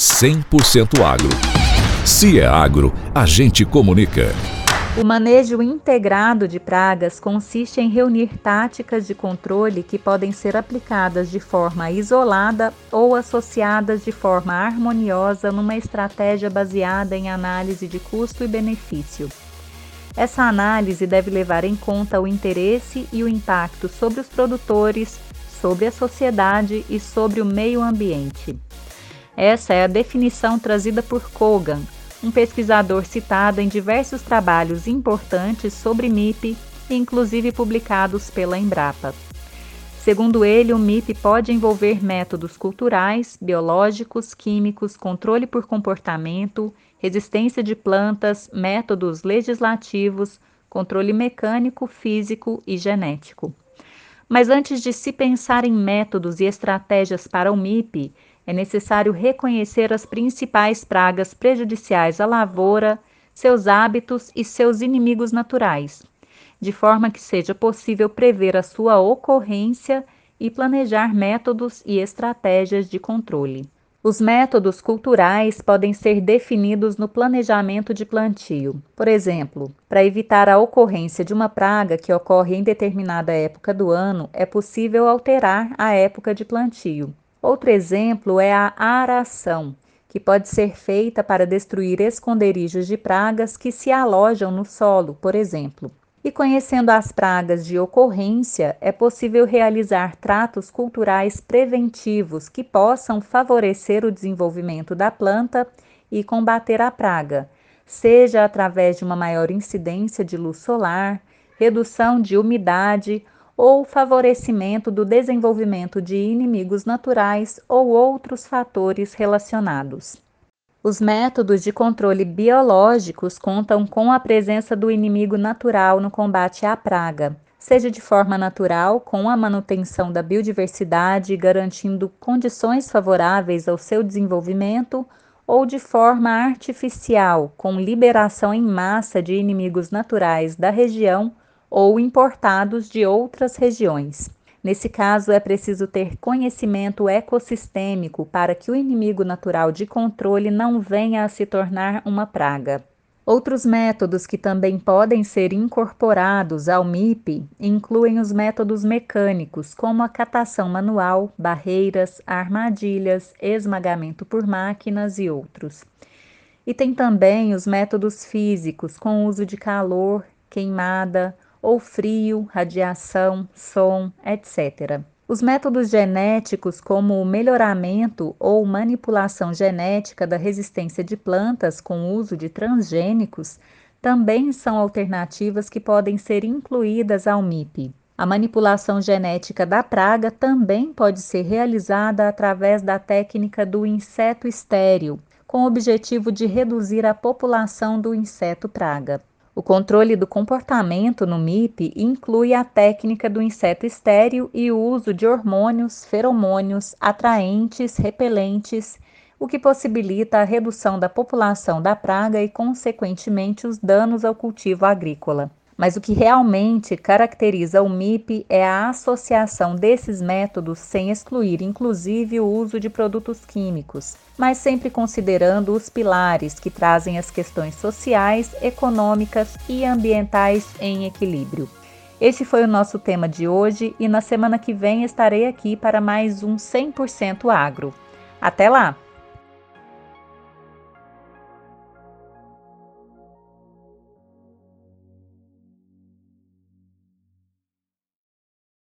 100% agro. Se é agro, a gente comunica. O manejo integrado de pragas consiste em reunir táticas de controle que podem ser aplicadas de forma isolada ou associadas de forma harmoniosa numa estratégia baseada em análise de custo e benefício. Essa análise deve levar em conta o interesse e o impacto sobre os produtores, sobre a sociedade e sobre o meio ambiente. Essa é a definição trazida por Kogan, um pesquisador citado em diversos trabalhos importantes sobre MIP, inclusive publicados pela Embrapa. Segundo ele, o MIP pode envolver métodos culturais, biológicos, químicos, controle por comportamento, resistência de plantas, métodos legislativos, controle mecânico, físico e genético. Mas antes de se pensar em métodos e estratégias para o MIP, é necessário reconhecer as principais pragas prejudiciais à lavoura, seus hábitos e seus inimigos naturais, de forma que seja possível prever a sua ocorrência e planejar métodos e estratégias de controle. Os métodos culturais podem ser definidos no planejamento de plantio. Por exemplo, para evitar a ocorrência de uma praga que ocorre em determinada época do ano, é possível alterar a época de plantio. Outro exemplo é a aração, que pode ser feita para destruir esconderijos de pragas que se alojam no solo, por exemplo. E conhecendo as pragas de ocorrência, é possível realizar tratos culturais preventivos que possam favorecer o desenvolvimento da planta e combater a praga, seja através de uma maior incidência de luz solar, redução de umidade ou favorecimento do desenvolvimento de inimigos naturais ou outros fatores relacionados. Os métodos de controle biológicos contam com a presença do inimigo natural no combate à praga, seja de forma natural, com a manutenção da biodiversidade, garantindo condições favoráveis ao seu desenvolvimento, ou de forma artificial, com liberação em massa de inimigos naturais da região ou importados de outras regiões. Nesse caso, é preciso ter conhecimento ecossistêmico para que o inimigo natural de controle não venha a se tornar uma praga. Outros métodos que também podem ser incorporados ao MIP incluem os métodos mecânicos, como a catação manual, barreiras, armadilhas, esmagamento por máquinas e outros. E tem também os métodos físicos, com uso de calor, queimada, ou frio, radiação, som, etc. Os métodos genéticos, como o melhoramento ou manipulação genética da resistência de plantas com uso de transgênicos, também são alternativas que podem ser incluídas ao MIP. A manipulação genética da praga também pode ser realizada através da técnica do inseto estéril, com o objetivo de reduzir a população do inseto praga. O controle do comportamento no MIP inclui a técnica do inseto estéril e o uso de hormônios, feromônios, atraentes, repelentes, o que possibilita a redução da população da praga e, consequentemente, os danos ao cultivo agrícola. Mas o que realmente caracteriza o MIP é a associação desses métodos sem excluir, inclusive, o uso de produtos químicos, mas sempre considerando os pilares que trazem as questões sociais, econômicas e ambientais em equilíbrio. Esse foi o nosso tema de hoje e na semana que vem estarei aqui para mais um 100% agro. Até lá!